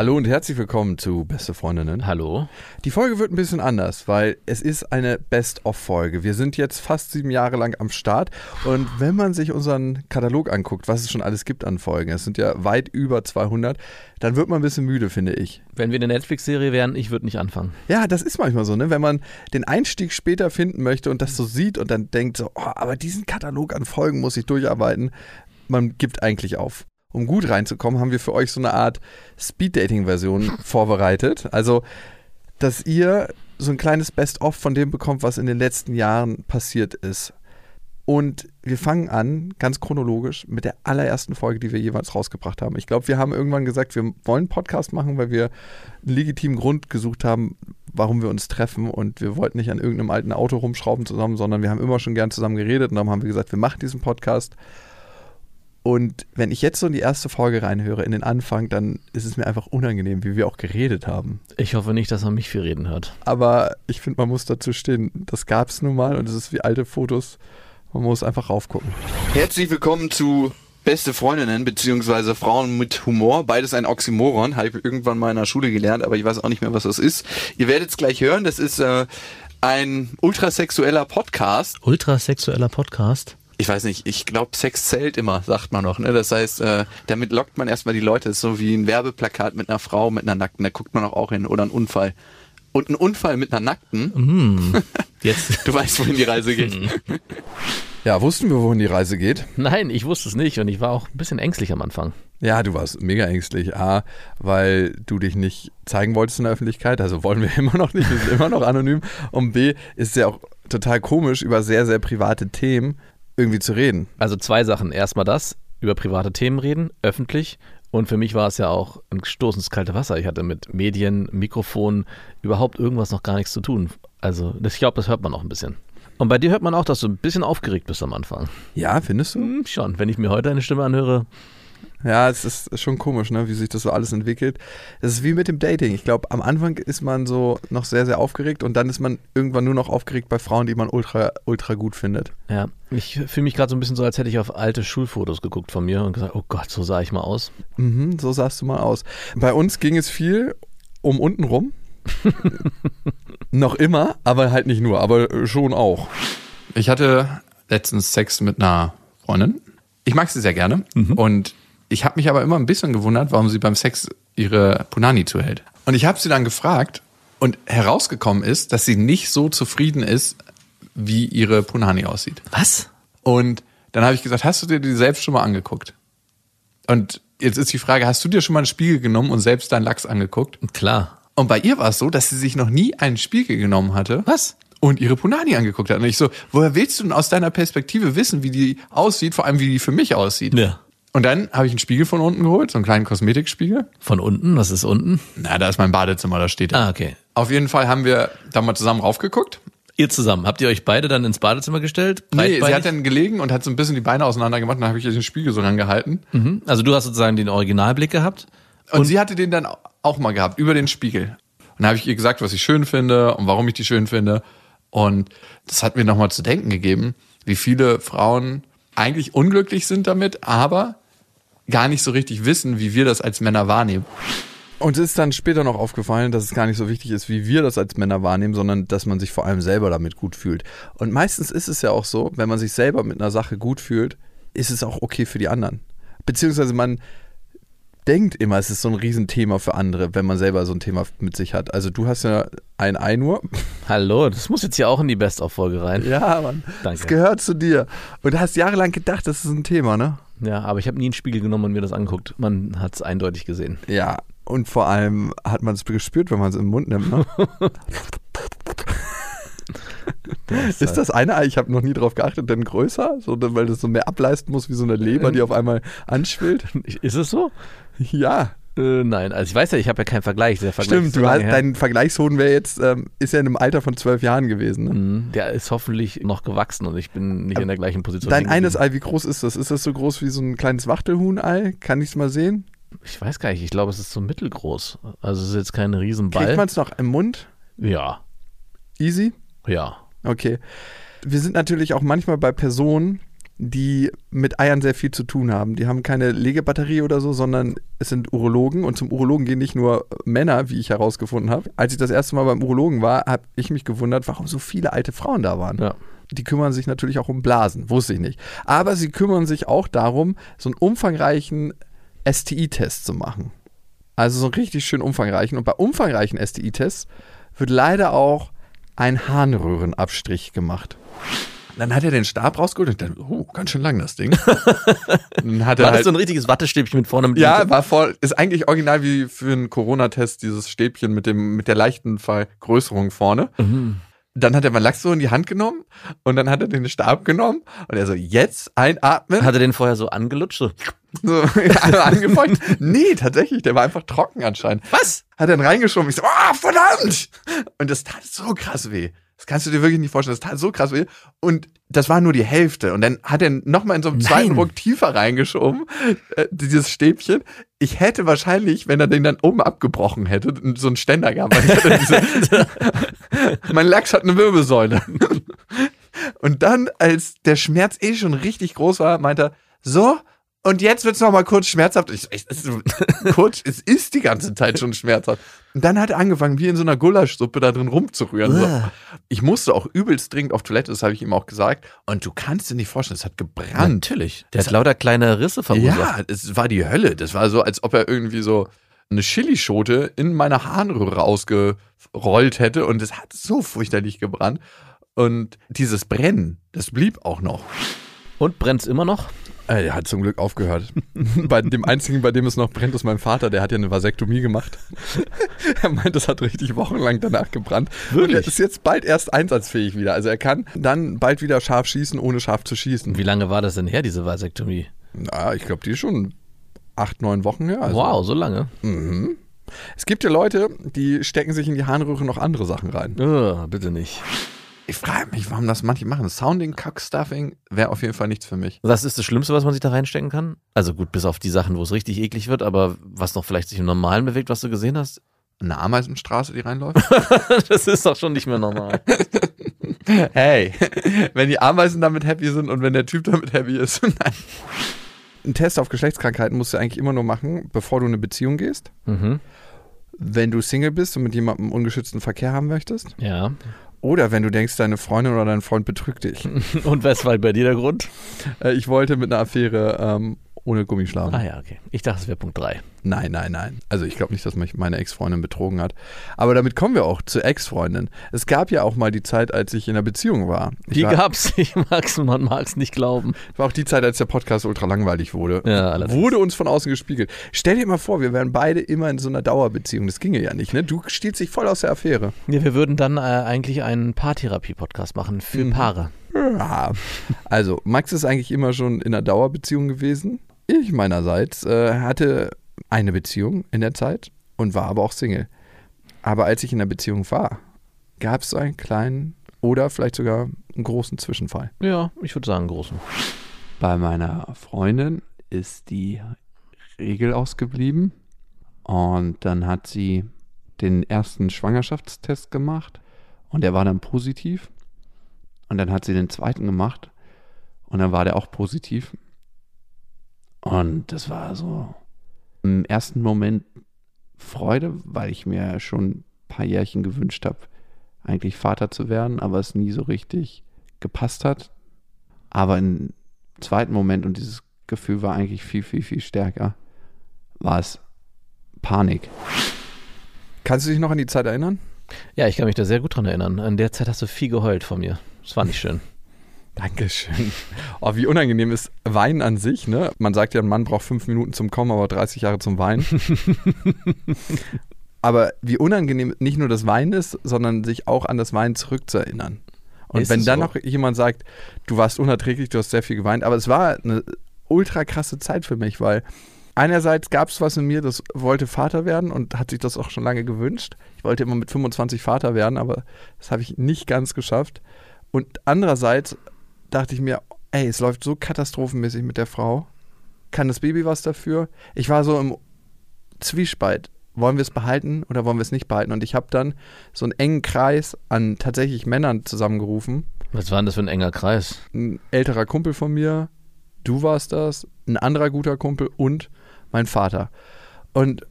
Hallo und herzlich willkommen zu Beste Freundinnen. Hallo. Die Folge wird ein bisschen anders, weil es ist eine Best-of-Folge. Wir sind jetzt fast sieben Jahre lang am Start und wenn man sich unseren Katalog anguckt, was es schon alles gibt an Folgen, es sind ja weit über 200, dann wird man ein bisschen müde, finde ich. Wenn wir eine Netflix-Serie wären, ich würde nicht anfangen. Ja, das ist manchmal so, ne? Wenn man den Einstieg später finden möchte und das so sieht und dann denkt so, oh, aber diesen Katalog an Folgen muss ich durcharbeiten, man gibt eigentlich auf um gut reinzukommen, haben wir für euch so eine Art Speed-Dating-Version vorbereitet. Also, dass ihr so ein kleines Best-of von dem bekommt, was in den letzten Jahren passiert ist. Und wir fangen an, ganz chronologisch, mit der allerersten Folge, die wir jeweils rausgebracht haben. Ich glaube, wir haben irgendwann gesagt, wir wollen einen Podcast machen, weil wir einen legitimen Grund gesucht haben, warum wir uns treffen. Und wir wollten nicht an irgendeinem alten Auto rumschrauben zusammen, sondern wir haben immer schon gern zusammen geredet. Und dann haben wir gesagt, wir machen diesen Podcast. Und wenn ich jetzt so in die erste Folge reinhöre, in den Anfang, dann ist es mir einfach unangenehm, wie wir auch geredet haben. Ich hoffe nicht, dass man mich viel reden hört. Aber ich finde, man muss dazu stehen. Das gab es nun mal und es ist wie alte Fotos. Man muss einfach raufgucken. Herzlich willkommen zu Beste Freundinnen beziehungsweise Frauen mit Humor. Beides ein Oxymoron, habe ich irgendwann mal in der Schule gelernt, aber ich weiß auch nicht mehr, was das ist. Ihr werdet es gleich hören. Das ist äh, ein ultrasexueller Podcast. Ultrasexueller Podcast? Ich weiß nicht, ich glaube, Sex zählt immer, sagt man noch. Ne? Das heißt, äh, damit lockt man erstmal die Leute. Das ist so wie ein Werbeplakat mit einer Frau, mit einer Nackten, da guckt man auch, auch hin. Oder ein Unfall. Und ein Unfall mit einer Nackten. Mm, jetzt. du weißt, wohin die Reise geht. ja, wussten wir, wohin die Reise geht? Nein, ich wusste es nicht und ich war auch ein bisschen ängstlich am Anfang. Ja, du warst mega ängstlich. A, weil du dich nicht zeigen wolltest in der Öffentlichkeit, also wollen wir immer noch nicht, wir sind immer noch anonym. Und B, ist ja auch total komisch über sehr, sehr private Themen irgendwie zu reden. Also zwei Sachen. Erstmal das, über private Themen reden, öffentlich. Und für mich war es ja auch ein Stoß ins kalte Wasser. Ich hatte mit Medien, Mikrofon, überhaupt irgendwas noch gar nichts zu tun. Also ich glaube, das hört man auch ein bisschen. Und bei dir hört man auch, dass du ein bisschen aufgeregt bist am Anfang. Ja, findest du? Hm, schon. Wenn ich mir heute eine Stimme anhöre, ja, es ist schon komisch, ne, wie sich das so alles entwickelt. Es ist wie mit dem Dating. Ich glaube, am Anfang ist man so noch sehr, sehr aufgeregt und dann ist man irgendwann nur noch aufgeregt bei Frauen, die man ultra, ultra gut findet. Ja, ich fühle mich gerade so ein bisschen so, als hätte ich auf alte Schulfotos geguckt von mir und gesagt, oh Gott, so sah ich mal aus. Mhm, so sahst du mal aus. Bei uns ging es viel um unten rum. noch immer, aber halt nicht nur, aber schon auch. Ich hatte letztens Sex mit einer Freundin. Ich mag sie sehr gerne mhm. und ich habe mich aber immer ein bisschen gewundert, warum sie beim Sex ihre Punani zuhält. Und ich habe sie dann gefragt und herausgekommen ist, dass sie nicht so zufrieden ist, wie ihre Punani aussieht. Was? Und dann habe ich gesagt, hast du dir die selbst schon mal angeguckt? Und jetzt ist die Frage, hast du dir schon mal einen Spiegel genommen und selbst deinen Lachs angeguckt? Klar. Und bei ihr war es so, dass sie sich noch nie einen Spiegel genommen hatte. Was? Und ihre Punani angeguckt hat. Und ich so, woher willst du denn aus deiner Perspektive wissen, wie die aussieht, vor allem wie die für mich aussieht? Ja. Und dann habe ich einen Spiegel von unten geholt, so einen kleinen Kosmetikspiegel. Von unten? Was ist unten? Na, da ist mein Badezimmer, da steht er. Ah, okay. Auf jeden Fall haben wir da mal zusammen raufgeguckt. Ihr zusammen. Habt ihr euch beide dann ins Badezimmer gestellt? Nee, sie hat dann gelegen und hat so ein bisschen die Beine auseinander gemacht und dann habe ich den Spiegel so rangehalten. Mhm. Also du hast sozusagen den Originalblick gehabt. Und, und sie hatte den dann auch mal gehabt, über den Spiegel. Und dann habe ich ihr gesagt, was ich schön finde und warum ich die schön finde. Und das hat mir nochmal zu denken gegeben, wie viele Frauen eigentlich unglücklich sind damit, aber gar nicht so richtig wissen, wie wir das als Männer wahrnehmen. Und es ist dann später noch aufgefallen, dass es gar nicht so wichtig ist, wie wir das als Männer wahrnehmen, sondern dass man sich vor allem selber damit gut fühlt. Und meistens ist es ja auch so, wenn man sich selber mit einer Sache gut fühlt, ist es auch okay für die anderen. Beziehungsweise man denkt immer, es ist so ein Riesenthema für andere, wenn man selber so ein Thema mit sich hat. Also du hast ja ein Ei nur. Hallo, das muss jetzt hier auch in die Best-of-Folge rein. Ja, Mann. Danke. Das gehört zu dir. Und du hast jahrelang gedacht, das ist ein Thema, ne? Ja, aber ich habe nie einen Spiegel genommen und mir das angeguckt. Man hat es eindeutig gesehen. Ja, und vor allem hat man es gespürt, wenn man es im Mund nimmt. Ne? Das ist das eine Ei, ich habe noch nie drauf geachtet, denn größer? So, weil das so mehr ableisten muss wie so eine Leber, die auf einmal anschwillt? Ist es so? Ja. Äh, nein, also ich weiß ja, ich habe ja keinen Vergleich. Der Vergleich Stimmt, du hast, her. dein Vergleichshoden wäre jetzt, ähm, ist ja in einem Alter von zwölf Jahren gewesen. Ne? Mhm, Der ist hoffentlich noch gewachsen und ich bin nicht in der gleichen Position. Dein eines. Ei, wie groß ist das? Ist das so groß wie so ein kleines Wachtelhuhnei? Kann ich es mal sehen? Ich weiß gar nicht, ich glaube, es ist so mittelgroß. Also es ist jetzt kein Riesenball. Kriegt man es noch im Mund? ja, Easy? ja. Okay. Wir sind natürlich auch manchmal bei Personen, die mit Eiern sehr viel zu tun haben. Die haben keine Legebatterie oder so, sondern es sind Urologen und zum Urologen gehen nicht nur Männer, wie ich herausgefunden habe. Als ich das erste Mal beim Urologen war, habe ich mich gewundert, warum so viele alte Frauen da waren. Ja. Die kümmern sich natürlich auch um Blasen, wusste ich nicht. Aber sie kümmern sich auch darum, so einen umfangreichen STI-Test zu machen. Also so einen richtig schön umfangreichen. Und bei umfangreichen STI-Tests wird leider auch ein Harnröhrenabstrich gemacht. Dann hat er den Stab rausgeholt und ich dachte, oh, ganz schön lang das Ding. dann hat er War das halt, so ein richtiges Wattestäbchen mit vorne mit ja, war voll, ist eigentlich original wie für einen Corona-Test, dieses Stäbchen mit dem, mit der leichten Vergrößerung vorne. Mhm. Dann hat er mal Lachs so in die Hand genommen und dann hat er den Stab genommen und er so, jetzt einatmen. Hat er den vorher so angelutscht? So. So, ja, angefeucht. nee, tatsächlich, der war einfach trocken anscheinend. Was? Hat dann reingeschoben. Ich so, ah, verdammt! Und das tat so krass weh. Das kannst du dir wirklich nicht vorstellen. Das tat so krass weh. Und das war nur die Hälfte. Und dann hat er nochmal in so einem zweiten Nein. Ruck tiefer reingeschoben, äh, dieses Stäbchen. Ich hätte wahrscheinlich, wenn er den dann oben abgebrochen hätte, so einen Ständer gehabt. Diese, mein Lachs hat eine Wirbelsäule. Und dann, als der Schmerz eh schon richtig groß war, meinte er, so, und jetzt wird's noch mal kurz schmerzhaft. Ich, ich, es kurz, es ist die ganze Zeit schon schmerzhaft. Und dann hat er angefangen, wie in so einer Gulaschsuppe da drin rumzurühren. So. Ich musste auch übelst dringend auf Toilette, das habe ich ihm auch gesagt. Und du kannst dir nicht vorstellen, es hat gebrannt. Natürlich. Der hat lauter kleine Risse verursacht. Ja, es war die Hölle. Das war so, als ob er irgendwie so eine Chilischote in meine Harnröhre ausgerollt hätte und es hat so furchterlich gebrannt. Und dieses Brennen, das blieb auch noch. Und brennt's immer noch? Äh, Er hat zum Glück aufgehört. bei dem einzigen, bei dem es noch brennt, ist mein Vater. Der hat ja eine Vasektomie gemacht. er meint, das hat richtig wochenlang danach gebrannt. Und er ist jetzt bald erst einsatzfähig wieder. Also er kann dann bald wieder scharf schießen, ohne scharf zu schießen. Wie lange war das denn her, diese Vasektomie? Na, ich glaube, die ist schon acht, neun Wochen her. Also, wow, so lange. Mhm. Es gibt ja Leute, die stecken sich in die Harnröhre noch andere Sachen rein. Oh, bitte nicht. Ich frage mich, warum das manche machen. Sounding, Cockstuffing wäre auf jeden Fall nichts für mich. Was ist das Schlimmste, was man sich da reinstecken kann? Also gut, bis auf die Sachen, wo es richtig eklig wird, aber was noch vielleicht sich im Normalen bewegt, was du gesehen hast? Eine Ameisenstraße, die reinläuft? das ist doch schon nicht mehr normal. hey, wenn die Ameisen damit happy sind und wenn der Typ damit happy ist. Nein. Einen Test auf Geschlechtskrankheiten musst du eigentlich immer nur machen, bevor du in eine Beziehung gehst. mhm. Wenn du Single bist und mit jemandem ungeschützten Verkehr haben möchtest. Ja. Oder wenn du denkst, deine Freundin oder dein Freund betrügt dich. Und was war bei dir der Grund? Äh, ich wollte mit einer Affäre ähm, ohne Gummi schlafen. Ah ja, okay. Ich dachte, es wäre Punkt 3. Nein, nein, nein. Also ich glaube nicht, dass mich meine Ex-Freundin betrogen hat. Aber damit kommen wir auch zur Ex-Freundin. Es gab ja auch mal die Zeit, als ich in einer Beziehung war. Ich Die war, gab's. Ich mag's, man mag's nicht glauben. war auch die Zeit, als der Podcast ultra langweilig wurde. Ja, allerdings. Wurde uns von außen gespiegelt. Stell dir mal vor, wir wären beide immer in so einer Dauerbeziehung. Das ginge ja nicht, ne? Du stiehlst dich voll aus der Affäre. Ja, wir würden dann äh, eigentlich einen Paartherapie-Podcast machen für Mhm. Paare. Ja. Also, Max ist eigentlich immer schon in einer Dauerbeziehung gewesen. Ich meinerseits äh, hatte eine Beziehung in der Zeit und war aber auch Single. Aber als ich in der Beziehung war, gab es so einen kleinen oder vielleicht sogar einen großen Zwischenfall. Ja, ich würde sagen großen. Bei meiner Freundin ist die Regel ausgeblieben und dann hat sie den ersten Schwangerschaftstest gemacht und der war dann positiv und dann hat sie den zweiten gemacht und dann war der auch positiv und das war so im ersten Moment Freude, weil ich mir schon ein paar Jährchen gewünscht habe, eigentlich Vater zu werden, aber es nie so richtig gepasst hat. Aber im zweiten Moment, und dieses Gefühl war eigentlich viel, viel, viel stärker, war es Panik. Kannst du dich noch an die Zeit erinnern? Ja, ich kann mich da sehr gut dran erinnern. In der Zeit hast du viel geheult von mir. Das war nicht schön. Dankeschön. Oh, wie unangenehm ist Weinen an sich, ne? Man sagt ja, ein Mann braucht fünf Minuten zum Kommen, aber 30 Jahre zum Weinen. aber wie unangenehm nicht nur das Weinen ist, sondern sich auch an das Weinen zurückzuerinnern. Und Ist wenn dann so? noch jemand sagt, du warst unerträglich, du hast sehr viel geweint, aber es war eine ultra krasse Zeit für mich, weil einerseits gab es was in mir, das wollte Vater werden und hat sich das auch schon lange gewünscht. Ich wollte immer mit 25 Vater werden, aber das habe ich nicht ganz geschafft. Und andererseits dachte ich mir, ey, es läuft so katastrophenmäßig mit der Frau. Kann das Baby was dafür? Ich war so im Zwiespalt. Wollen wir es behalten oder wollen wir es nicht behalten? Und ich habe dann so einen engen Kreis an tatsächlich Männern zusammengerufen. Was war denn das für ein enger Kreis? Ein älterer Kumpel von mir, du warst das, ein anderer guter Kumpel und mein Vater. Und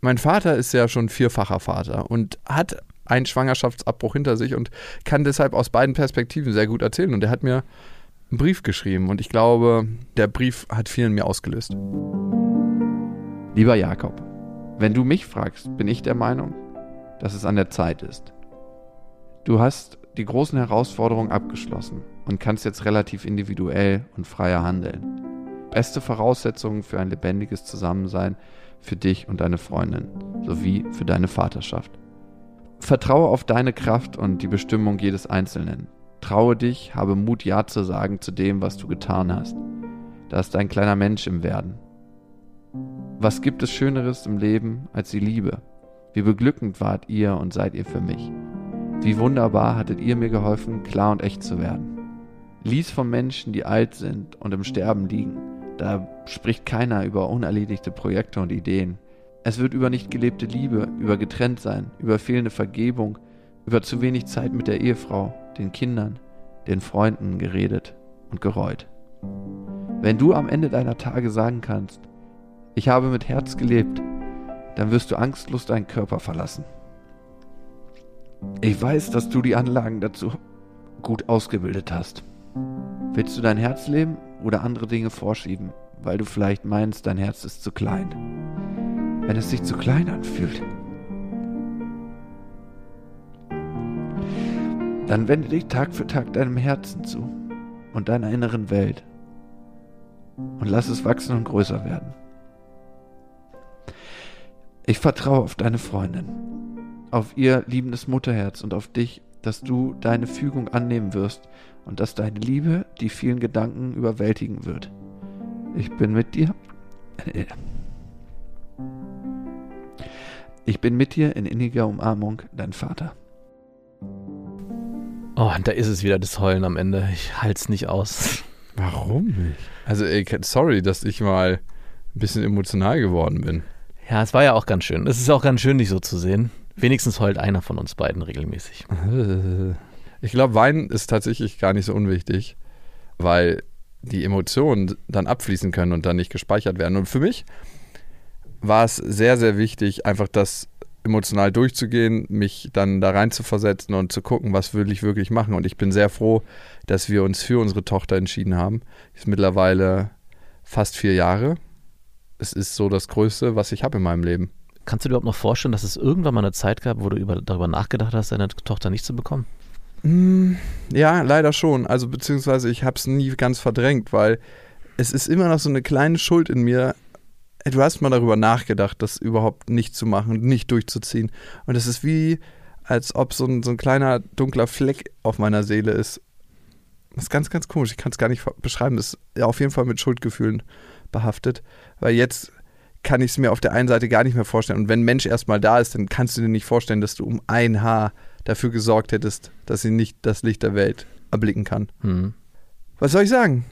mein Vater ist ja schon vierfacher Vater und hat einen Schwangerschaftsabbruch hinter sich und kann deshalb aus beiden Perspektiven sehr gut erzählen. Und er hat mir einen Brief geschrieben und ich glaube, der Brief hat viel in mir ausgelöst. Lieber Jakob, wenn du mich fragst, bin ich der Meinung, dass es an der Zeit ist. Du hast die großen Herausforderungen abgeschlossen und kannst jetzt relativ individuell und freier handeln. Beste Voraussetzungen für ein lebendiges Zusammensein für dich und deine Freundin sowie für deine Vaterschaft. Vertraue auf deine Kraft und die Bestimmung jedes Einzelnen. Traue dich, habe Mut, Ja zu sagen zu dem, was du getan hast. Da ist ein kleiner Mensch im Werden. Was gibt es Schöneres im Leben als die Liebe? Wie beglückend wart ihr und seid ihr für mich? Wie wunderbar hattet ihr mir geholfen, klar und echt zu werden. Lies von Menschen, die alt sind und im Sterben liegen. Da spricht keiner über unerledigte Projekte und Ideen. Es wird über nicht gelebte Liebe, über Getrenntsein, über fehlende Vergebung, über zu wenig Zeit mit der Ehefrau, den Kindern, den Freunden geredet und gereut. Wenn du am Ende deiner Tage sagen kannst, ich habe mit Herz gelebt, dann wirst du angstlos deinen Körper verlassen. Ich weiß, dass du die Anlagen dazu gut ausgebildet hast. Willst du dein Herz leben oder andere Dinge vorschieben, weil du vielleicht meinst, dein Herz ist zu klein? Wenn es sich zu klein anfühlt, dann wende dich Tag für Tag deinem Herzen zu und deiner inneren Welt und lass es wachsen und größer werden. Ich vertraue auf deine Freundin, auf ihr liebendes Mutterherz und auf dich, dass du deine Fügung annehmen wirst und dass deine Liebe die vielen Gedanken überwältigen wird. Ich bin mit dir. Ich bin mit dir in inniger Umarmung, dein Vater. Oh, und da ist es wieder das Heulen am Ende. Ich halte es nicht aus. Warum nicht? Also, ey, sorry, dass ich mal ein bisschen emotional geworden bin. Ja, es war ja auch ganz schön. Es ist auch ganz schön, dich so zu sehen. Wenigstens heult einer von uns beiden regelmäßig. Ich glaube, Weinen ist tatsächlich gar nicht so unwichtig, weil die Emotionen dann abfließen können und dann nicht gespeichert werden. Und für mich war es sehr, sehr wichtig, einfach das emotional durchzugehen, mich dann da rein zu versetzen und zu gucken, was will ich wirklich machen. Und ich bin sehr froh, dass wir uns für unsere Tochter entschieden haben. Ist mittlerweile fast vier Jahre. Es ist so das Größte, was ich habe in meinem Leben. Kannst du dir überhaupt noch vorstellen, dass es irgendwann mal eine Zeit gab, wo du über, darüber nachgedacht hast, deine Tochter nicht zu bekommen? Mm, ja, leider schon. Also beziehungsweise ich habe es nie ganz verdrängt, weil es ist immer noch so eine kleine Schuld in mir. Du hast mal darüber nachgedacht, das überhaupt nicht zu machen, nicht durchzuziehen. Und es ist wie, als ob so ein, so ein kleiner dunkler Fleck auf meiner Seele ist. Das ist ganz, ganz komisch. Ich kann es gar nicht beschreiben. Das ist ja auf jeden Fall mit Schuldgefühlen behaftet. Weil jetzt kann ich es mir auf der einen Seite gar nicht mehr vorstellen. Und wenn ein Mensch erstmal da ist, dann kannst du dir nicht vorstellen, dass du um ein Haar dafür gesorgt hättest, dass sie nicht das Licht der Welt erblicken kann. Mhm. Was soll ich sagen?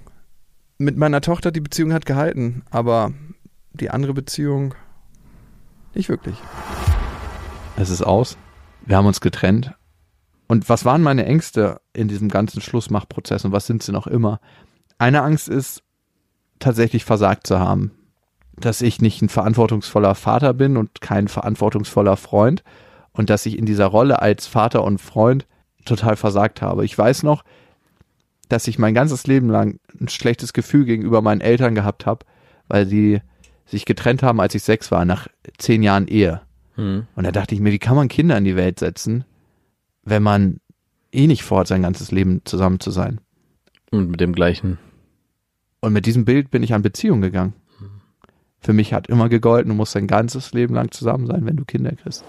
Mit meiner Tochter, die Beziehung hat gehalten, aber die andere Beziehung nicht wirklich. Es ist aus. Wir haben uns getrennt. Und was waren meine Ängste in diesem ganzen Schlussmachprozess und was sind sie noch immer? Eine Angst ist, tatsächlich versagt zu haben. Dass ich nicht ein verantwortungsvoller Vater bin und kein verantwortungsvoller Freund und dass ich in dieser Rolle als Vater und Freund total versagt habe. Ich weiß noch, dass ich mein ganzes Leben lang ein schlechtes Gefühl gegenüber meinen Eltern gehabt habe, weil sie sich getrennt haben, als ich sechs war, nach zehn Jahren Ehe. Hm. Und da dachte ich mir, wie kann man Kinder in die Welt setzen, wenn man eh nicht vorhat, sein ganzes Leben zusammen zu sein? Und mit dem gleichen. Und mit diesem Bild bin ich an Beziehung gegangen. Für mich hat immer gegolten, du musst dein ganzes Leben lang zusammen sein, wenn du Kinder kriegst.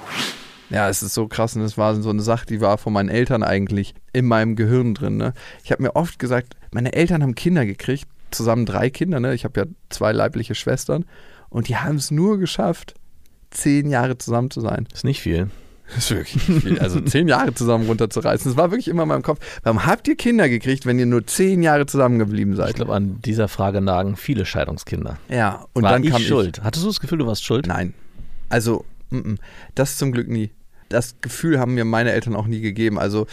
Ja, es ist so krass und es war so eine Sache, die war von meinen Eltern eigentlich in meinem Gehirn drin. Ne? Ich habe mir oft gesagt, meine Eltern haben Kinder gekriegt, zusammen drei Kinder. Ne? Ich habe ja zwei leibliche Schwestern Und die haben es nur geschafft, zehn Jahre zusammen zu sein. Ist nicht viel. Das ist wirklich viel. Also zehn Jahre zusammen runterzureißen. Das war wirklich immer in meinem Kopf. Warum habt ihr Kinder gekriegt, wenn ihr nur zehn Jahre zusammengeblieben Ich seid? glaube, an dieser Frage nagen viele Scheidungskinder. Ja, und War dann ich kam schuld? Hattest du das Gefühl, du warst schuld? ich. Nein. Also, mm, mm. das zum Glück nie. Das Gefühl haben mir meine Eltern auch nie gegeben. Also,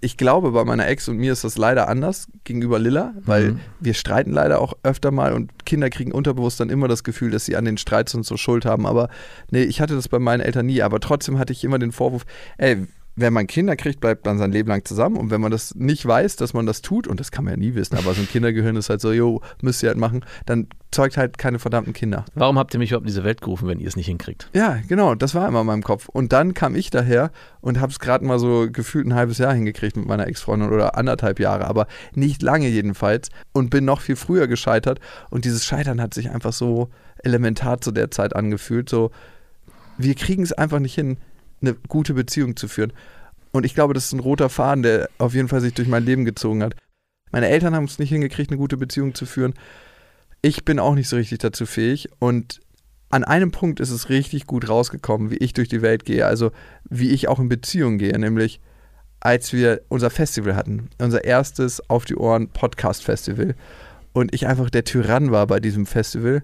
ich glaube, bei meiner Ex und mir ist das leider anders gegenüber Lilla, weil Mhm. wir streiten leider auch öfter mal und Kinder kriegen unterbewusst dann immer das Gefühl, dass sie an den Streits und so Schuld haben. Aber nee, ich hatte das bei meinen Eltern nie. Aber trotzdem hatte ich immer den Vorwurf, ey, wenn man Kinder kriegt, bleibt man sein Leben lang zusammen. Und wenn man das nicht weiß, dass man das tut, und das kann man ja nie wissen, aber so ein Kindergehirn ist halt so, jo, müsst ihr halt machen, dann zeugt halt keine verdammten Kinder. Warum habt ihr mich überhaupt in diese Welt gerufen, wenn ihr es nicht hinkriegt? Ja, genau, das war immer in meinem Kopf. Und dann kam ich daher und habe es gerade mal so gefühlt ein halbes Jahr hingekriegt mit meiner Ex-Freundin oder anderthalb Jahre, aber nicht lange jedenfalls und bin noch viel früher gescheitert. Und dieses Scheitern hat sich einfach so elementar zu der Zeit angefühlt. So, wir kriegen es einfach nicht hin, eine gute Beziehung zu führen. Und ich glaube, das ist ein roter Faden, der auf jeden Fall sich durch mein Leben gezogen hat. Meine Eltern haben es nicht hingekriegt, eine gute Beziehung zu führen. Ich bin auch nicht so richtig dazu fähig. Und an einem Punkt ist es richtig gut rausgekommen, wie ich durch die Welt gehe. Also wie ich auch in Beziehung gehe, nämlich als wir unser Festival hatten. Unser erstes Auf die Ohren Podcast Festival. Und ich einfach der Tyrann war bei diesem Festival.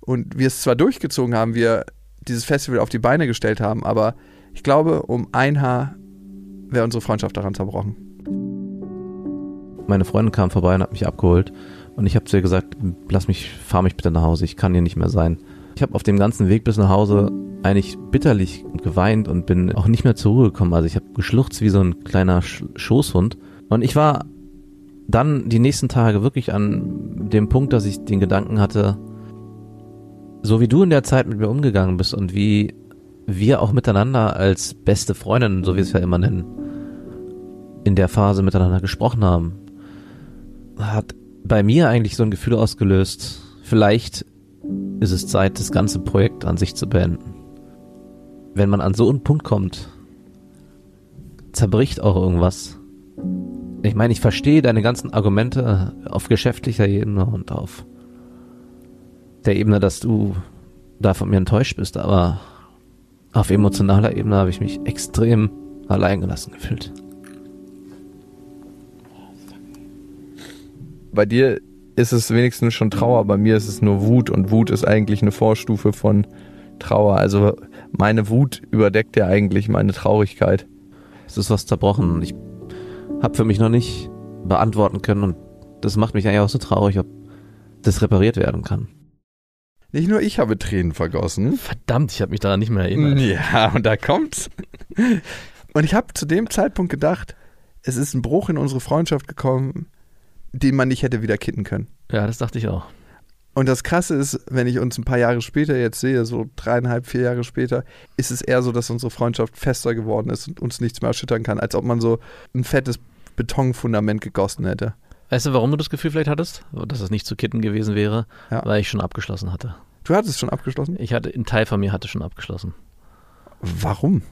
Und wir es zwar durchgezogen haben, wir dieses Festival auf die Beine gestellt haben, aber ich glaube, um ein Haar wäre unsere Freundschaft daran zerbrochen. Meine Freundin kam vorbei und hat mich abgeholt und ich habe zu ihr gesagt, lass mich, fahr mich bitte nach Hause, ich kann hier nicht mehr sein. Ich habe auf dem ganzen Weg bis nach Hause eigentlich bitterlich geweint und bin auch nicht mehr zur Ruhe gekommen. Also ich habe geschluchzt wie so ein kleiner Sch Schoßhund. Und ich war dann die nächsten Tage wirklich an dem Punkt, dass ich den Gedanken hatte, so wie du in der Zeit mit mir umgegangen bist und wie wir auch miteinander als beste Freundinnen, so wie wir es ja immer nennen, in der Phase miteinander gesprochen haben, hat bei mir eigentlich so ein Gefühl ausgelöst, vielleicht ist es Zeit, das ganze Projekt an sich zu beenden. Wenn man an so einen Punkt kommt, zerbricht auch irgendwas. Ich meine, ich verstehe deine ganzen Argumente auf geschäftlicher Ebene und auf der Ebene, dass du da von mir enttäuscht bist, aber auf emotionaler Ebene habe ich mich extrem alleingelassen gefühlt. Bei dir ist es wenigstens schon Trauer, bei mir ist es nur Wut und Wut ist eigentlich eine Vorstufe von Trauer. Also meine Wut überdeckt ja eigentlich meine Traurigkeit. Es ist was zerbrochen und ich habe für mich noch nicht beantworten können und das macht mich eigentlich auch so traurig, ob das repariert werden kann. Nicht nur ich habe Tränen vergossen. Verdammt, ich habe mich daran nicht mehr erinnert. Ja, und da kommt's. Und ich habe zu dem Zeitpunkt gedacht, es ist ein Bruch in unsere Freundschaft gekommen, den man nicht hätte wieder kitten können. Ja, das dachte ich auch. Und das Krasse ist, wenn ich uns ein paar Jahre später jetzt sehe, so dreieinhalb, vier Jahre später, ist es eher so, dass unsere Freundschaft fester geworden ist und uns nichts mehr erschüttern kann, als ob man so ein fettes Betonfundament gegossen hätte. Weißt du, warum du das Gefühl vielleicht hattest, dass es nicht zu kitten gewesen wäre? Ja. Weil ich schon abgeschlossen hatte. Du hattest schon abgeschlossen? Ich hatte, ein Teil von mir hatte schon abgeschlossen, Warum?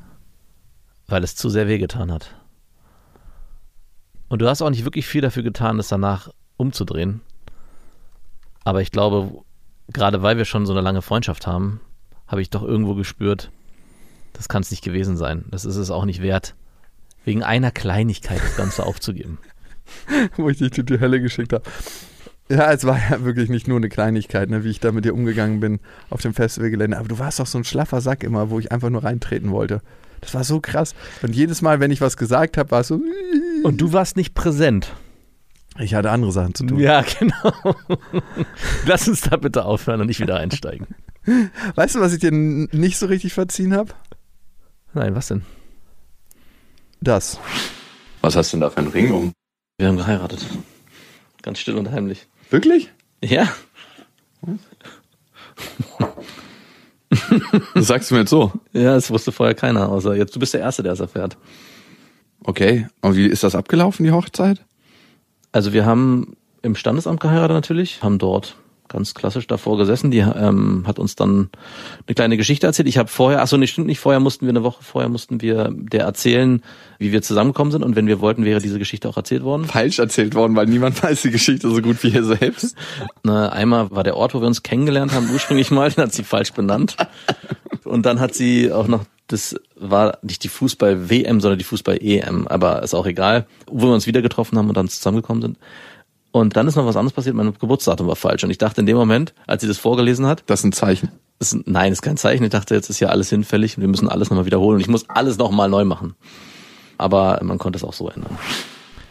weil es zu sehr wehgetan hat. Und du hast auch nicht wirklich viel dafür getan, es danach umzudrehen. Aber ich glaube, gerade weil wir schon so eine lange Freundschaft haben, habe ich doch irgendwo gespürt, das kann es nicht gewesen sein. Das ist es auch nicht wert, wegen einer Kleinigkeit das Ganze aufzugeben. Wo ich dich durch die Hölle geschickt habe. Ja, es war ja wirklich nicht nur eine Kleinigkeit, ne, wie ich da mit dir umgegangen bin auf dem Festivalgelände. Aber du warst doch so ein schlaffer Sack immer, wo ich einfach nur reintreten wollte. Das war so krass. Und jedes Mal, wenn ich was gesagt habe, war es so. Und du warst nicht präsent. Ich hatte andere Sachen zu tun. Ja, genau. Lass uns da bitte aufhören und nicht wieder einsteigen. Weißt du, was ich dir nicht so richtig verziehen habe? Nein, was denn? Das. Was hast du denn da für einen Ring um? Wir haben geheiratet. Ganz still und heimlich. Wirklich? Ja. Das sagst du mir jetzt so. Ja, es wusste vorher keiner, außer jetzt. Du bist der Erste, der es erfährt. Okay. Und wie ist das abgelaufen, die Hochzeit? Also wir haben im Standesamt geheiratet natürlich, haben dort ganz klassisch davor gesessen. Die ähm, hat uns dann eine kleine Geschichte erzählt. Ich habe vorher, ach so, nicht stimmt nicht, vorher mussten wir eine Woche vorher mussten wir der erzählen, wie wir zusammengekommen sind und wenn wir wollten, wäre diese Geschichte auch erzählt worden. Falsch erzählt worden, weil niemand weiß die Geschichte so gut wie ihr selbst. Na, einmal war der Ort, wo wir uns kennengelernt haben, ursprünglich mal, den hat sie falsch benannt. Und dann hat sie auch noch das war nicht die Fußball-WM, sondern die Fußball-EM, aber ist auch egal, wo wir uns wieder getroffen haben und dann zusammengekommen sind. Und dann ist noch was anderes passiert, mein Geburtsdatum war falsch. Und ich dachte in dem Moment, als sie das vorgelesen hat, Das ist ein Zeichen. ist, nein, ist kein Zeichen. Ich dachte, jetzt ist ja alles hinfällig und wir müssen alles nochmal wiederholen und ich muss alles nochmal neu machen. Aber man konnte es auch so ändern.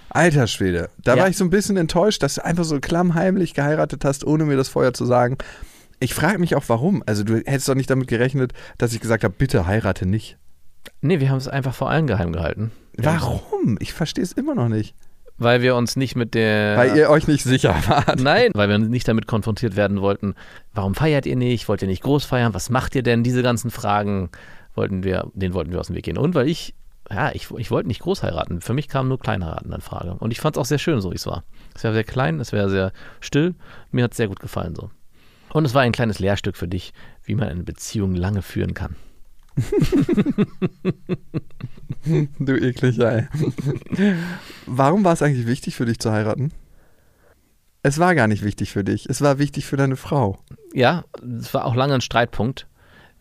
Alter Schwede, da Ja. war ich so ein bisschen enttäuscht, dass du einfach so klammheimlich geheiratet hast, ohne mir das vorher zu sagen. Ich frage mich auch, warum. Also du hättest doch nicht damit gerechnet, dass ich gesagt habe, bitte heirate nicht. Nee, wir haben es einfach vor allen geheim gehalten. Warum? Ich verstehe es immer noch nicht. Weil wir uns nicht mit der. Weil ihr euch nicht sicher wart. Nein, weil wir nicht damit konfrontiert werden wollten. Warum feiert ihr nicht? Wollt ihr nicht groß feiern? Was macht ihr denn? Diese ganzen Fragen wollten wir, denen wollten wir aus dem Weg gehen. Und weil ich, ja, ich, ich wollte nicht groß heiraten. Für mich kam nur klein heiraten in Frage. Und ich fand es auch sehr schön, so wie es war. Es war sehr klein, es wäre sehr still. Mir hat es sehr gut gefallen so. Und es war ein kleines Lehrstück für dich, wie man eine Beziehung lange führen kann. Du ekliger, ey. Warum war es eigentlich wichtig für dich zu heiraten? Es war gar nicht wichtig für dich. Es war wichtig für deine Frau. Ja, es war auch lange ein Streitpunkt.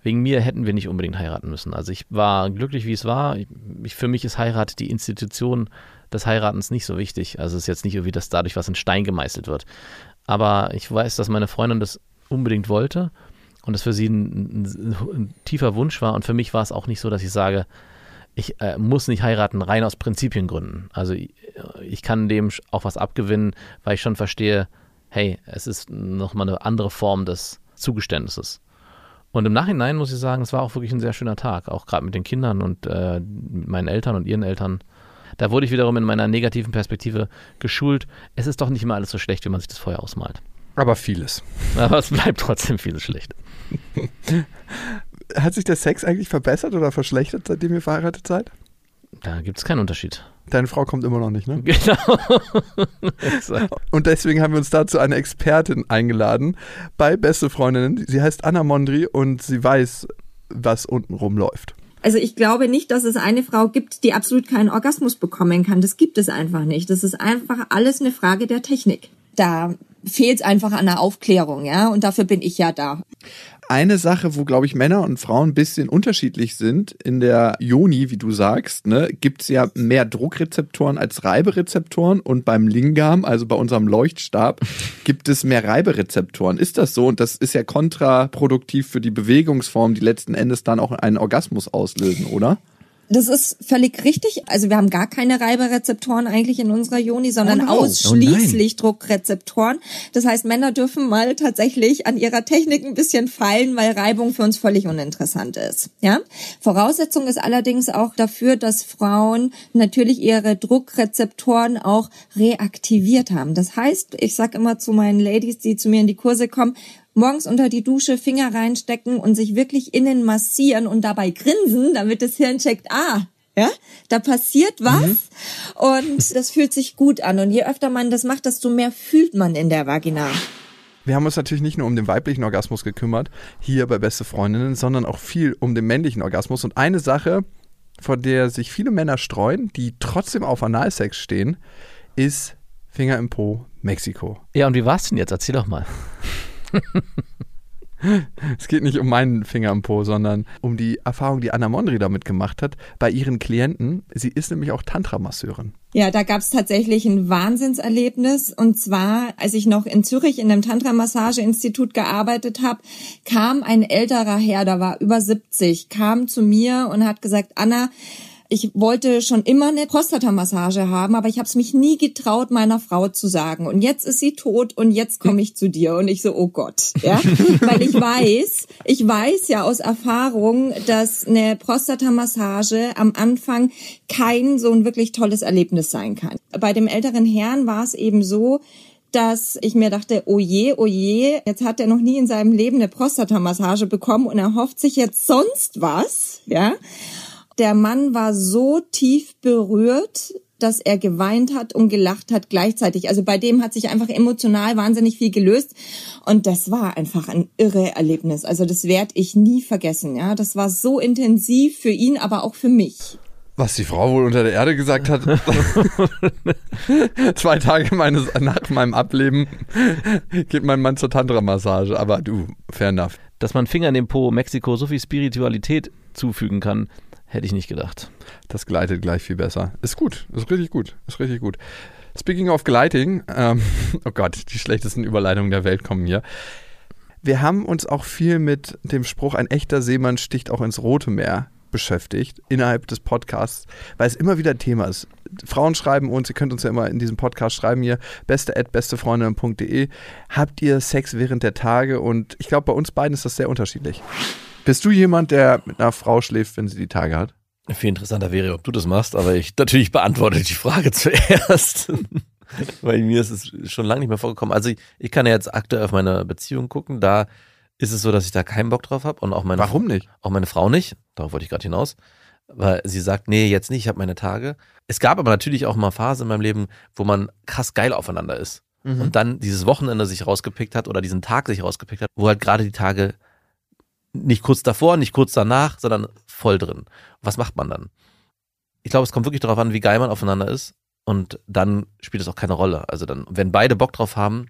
Wegen mir hätten wir nicht unbedingt heiraten müssen. Also ich war glücklich, wie es war. Ich, für mich ist Heirat die Institution des Heiratens nicht so wichtig. Also es ist jetzt nicht irgendwie, dass dadurch was in Stein gemeißelt wird. Aber ich weiß, dass meine Freundin das unbedingt wollte und es für sie ein, ein, ein tiefer Wunsch war. Und für mich war es auch nicht so, dass ich sage, ich äh, muss nicht heiraten, rein aus Prinzipiengründen. Also ich, ich kann dem auch was abgewinnen, weil ich schon verstehe, hey, es ist nochmal eine andere Form des Zugeständnisses. Und im Nachhinein muss ich sagen, es war auch wirklich ein sehr schöner Tag, auch gerade mit den Kindern und äh, meinen Eltern und ihren Eltern. Da wurde ich wiederum in meiner negativen Perspektive geschult. Es ist doch nicht immer alles so schlecht, wie man sich das vorher ausmalt. Aber vieles. Aber es bleibt trotzdem vieles schlecht. Hat sich der Sex eigentlich verbessert oder verschlechtert, seitdem ihr verheiratet seid? Da gibt es keinen Unterschied. Deine Frau kommt immer noch nicht, ne? Genau. Und deswegen haben wir uns dazu eine Expertin eingeladen bei Beste Freundinnen. Sie heißt Anna Mondri und sie weiß, was unten rumläuft. Also ich glaube nicht, dass es eine Frau gibt, die absolut keinen Orgasmus bekommen kann. Das gibt es einfach nicht. Das ist einfach alles eine Frage der Technik. Da fehlt es einfach an der Aufklärung, ja. Und dafür bin ich ja da. Eine Sache, wo, glaube ich, Männer und Frauen ein bisschen unterschiedlich sind, in der Joni, wie du sagst, ne, gibt's ja mehr Druckrezeptoren als Reiberezeptoren und beim Lingam, also bei unserem Leuchtstab, gibt es mehr Reiberezeptoren. Ist das so? Und das ist ja kontraproduktiv für die Bewegungsform, die letzten Endes dann auch einen Orgasmus auslösen, oder? Das ist völlig richtig. Also wir haben gar keine Reiberezeptoren eigentlich in unserer Joni, sondern Oh no. ausschließlich Druckrezeptoren. Das heißt, Männer dürfen mal tatsächlich an ihrer Technik ein bisschen feilen, weil Reibung für uns völlig uninteressant ist. Ja? Voraussetzung ist allerdings auch dafür, dass Frauen natürlich ihre Druckrezeptoren auch reaktiviert haben. Das heißt, ich sag immer zu meinen Ladies, die zu mir in die Kurse kommen, morgens unter die Dusche Finger reinstecken und sich wirklich innen massieren und dabei grinsen, damit das Hirn checkt, ah, ja, da passiert was und das fühlt sich gut an. Und je öfter man das macht, desto mehr fühlt man in der Vagina. Wir haben uns natürlich nicht nur um den weiblichen Orgasmus gekümmert, hier bei Beste Freundinnen, sondern auch viel um den männlichen Orgasmus. Und eine Sache, vor der sich viele Männer streuen, die trotzdem auf Analsex stehen, ist Finger im Po, Mexiko. Ja, und wie war's denn jetzt? Erzähl doch mal. Es geht nicht um meinen Finger im Po, sondern um die Erfahrung, die Anna Mondri damit gemacht hat bei ihren Klienten. Sie ist nämlich auch Tantra-Masseurin. Ja, da gab's tatsächlich ein Wahnsinnserlebnis. Und zwar, als ich noch in Zürich in einem Tantra-Massage-Institut gearbeitet habe, kam ein älterer Herr, der war über 70, kam zu mir und hat gesagt, Anna, ich wollte schon immer eine Prostatamassage haben, aber ich habe es mich nie getraut, meiner Frau zu sagen. Und jetzt ist sie tot und jetzt komme ich zu dir. Und ich so, oh Gott, ja, weil ich weiß, ich weiß ja aus Erfahrung, dass eine Prostatamassage am Anfang kein so ein wirklich tolles Erlebnis sein kann. Bei dem älteren Herrn war es eben so, dass ich mir dachte, oh je, oh je, jetzt hat er noch nie in seinem Leben eine Prostatamassage bekommen und er hofft sich jetzt sonst was, ja. Der Mann war so tief berührt, dass er geweint hat und gelacht hat gleichzeitig. Also bei dem hat sich einfach emotional wahnsinnig viel gelöst und das war einfach ein irre Erlebnis. Also das werde ich nie vergessen. Ja, das war so intensiv für ihn, aber auch für mich. Was die Frau wohl unter der Erde gesagt hat. Zwei Tage meines, nach meinem Ableben geht mein Mann zur Tantra-Massage. Aber du, fair enough. Dass man Finger in den Po Mexiko so viel Spiritualität zufügen kann, hätte ich nicht gedacht. Das gleitet gleich viel besser. Ist gut, ist richtig gut, ist richtig gut. Speaking of Gliding, ähm, oh Gott, die schlechtesten Überleitungen der Welt kommen hier. Wir haben uns auch viel mit dem Spruch, ein echter Seemann sticht auch ins Rote Meer beschäftigt innerhalb des Podcasts, weil es immer wieder Thema ist. Frauen schreiben uns, ihr könnt uns ja immer in diesem Podcast schreiben hier, beste at bestefreundin.de. Habt ihr Sex während der Tage? Und ich glaube, bei uns beiden ist das sehr unterschiedlich. Bist du jemand, der mit einer Frau schläft, wenn sie die Tage hat? Viel interessanter wäre, ob du das machst, aber ich natürlich beantworte die Frage zuerst. Weil mir ist es schon lange nicht mehr vorgekommen. Also ich, ich kann ja jetzt aktuell auf meine Beziehung gucken. Da ist es so, dass ich da keinen Bock drauf habe und auch meine Warum nicht? Auch meine Frau nicht. Darauf wollte ich gerade hinaus. Weil sie sagt, nee, jetzt nicht, ich habe meine Tage. Es gab aber natürlich auch mal Phasen in meinem Leben, wo man krass geil aufeinander ist. Mhm. Und dann dieses Wochenende sich rausgepickt hat oder diesen Tag sich rausgepickt hat, wo halt gerade die Tage nicht kurz davor, nicht kurz danach, sondern voll drin. Was macht man dann? Ich glaube, es kommt wirklich darauf an, wie geil man aufeinander ist. Und dann spielt es auch keine Rolle. Also dann, wenn beide Bock drauf haben,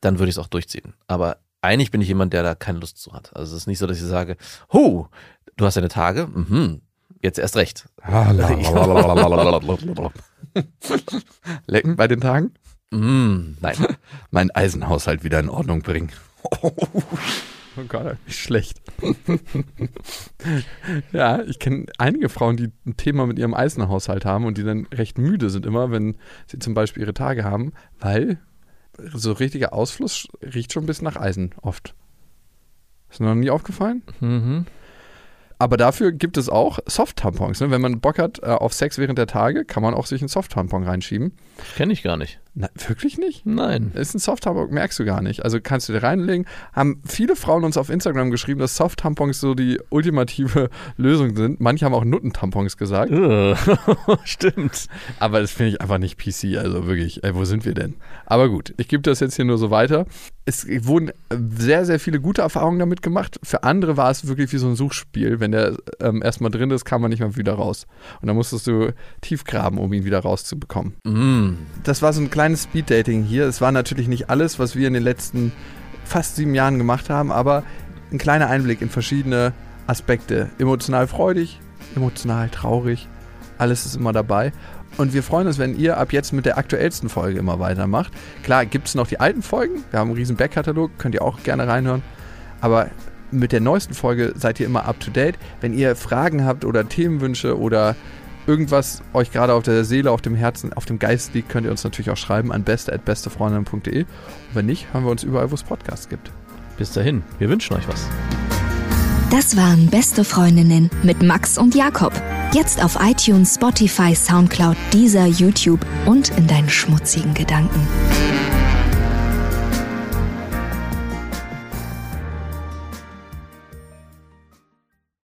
dann würde ich es auch durchziehen. Aber eigentlich bin ich jemand, der da keine Lust zu hat. Also es ist nicht so, dass ich sage, hu, du hast deine Tage, mhm, jetzt erst recht. Lecken bei den Tagen? Mm, nein. Mein Eisenhaushalt wieder in Ordnung bringen. Oh Gott, wie schlecht. ja, ich kenne einige Frauen, die ein Thema mit ihrem Eisenhaushalt haben und die dann recht müde sind immer, wenn sie zum Beispiel ihre Tage haben, weil so richtiger Ausfluss riecht schon ein bisschen nach Eisen oft. Ist dir noch nie aufgefallen? Mhm. Aber dafür gibt es auch Soft-Tampons. Ne? Wenn man Bock hat äh, auf Sex während der Tage, kann man auch sich einen Soft-Tampon reinschieben. Kenne ich gar nicht. Na, wirklich nicht? Nein. Ist ein Soft-Tampon, merkst du gar nicht. Also kannst du dir reinlegen. Haben viele Frauen uns auf Instagram geschrieben, dass Soft-Tampons so die ultimative Lösung sind. Manche haben auch Nuttentampons gesagt. Stimmt. Aber das finde ich einfach nicht PC. Also wirklich, ey, wo sind wir denn? Aber gut, ich gebe das jetzt hier nur so weiter. Es wurden sehr, sehr viele gute Erfahrungen damit gemacht. Für andere war es wirklich wie so ein Suchspiel. Wenn der ähm, erstmal drin ist, kam man nicht mehr wieder raus. Und dann musstest du tief graben, um ihn wieder rauszubekommen. Mm. Das war so ein kleines Speed-Dating hier. Es war natürlich nicht alles, was wir in den letzten fast sieben Jahren gemacht haben, aber ein kleiner Einblick in verschiedene Aspekte. Emotional freudig, emotional traurig. Alles ist immer dabei. Und wir freuen uns, wenn ihr ab jetzt mit der aktuellsten Folge immer weitermacht. Klar, gibt es noch die alten Folgen. Wir haben einen riesen Backkatalog, könnt ihr auch gerne reinhören. Aber mit der neuesten Folge seid ihr immer up to date. Wenn ihr Fragen habt oder Themenwünsche oder irgendwas euch gerade auf der Seele, auf dem Herzen, auf dem Geist liegt, könnt ihr uns natürlich auch schreiben an beste.bestefreundin.de. Und wenn nicht, hören wir uns überall, wo es Podcasts gibt. Bis dahin, wir wünschen euch was. Das waren Beste Freundinnen mit Max und Jakob. Jetzt auf iTunes, Spotify, Soundcloud, dieser YouTube und in deinen schmutzigen Gedanken.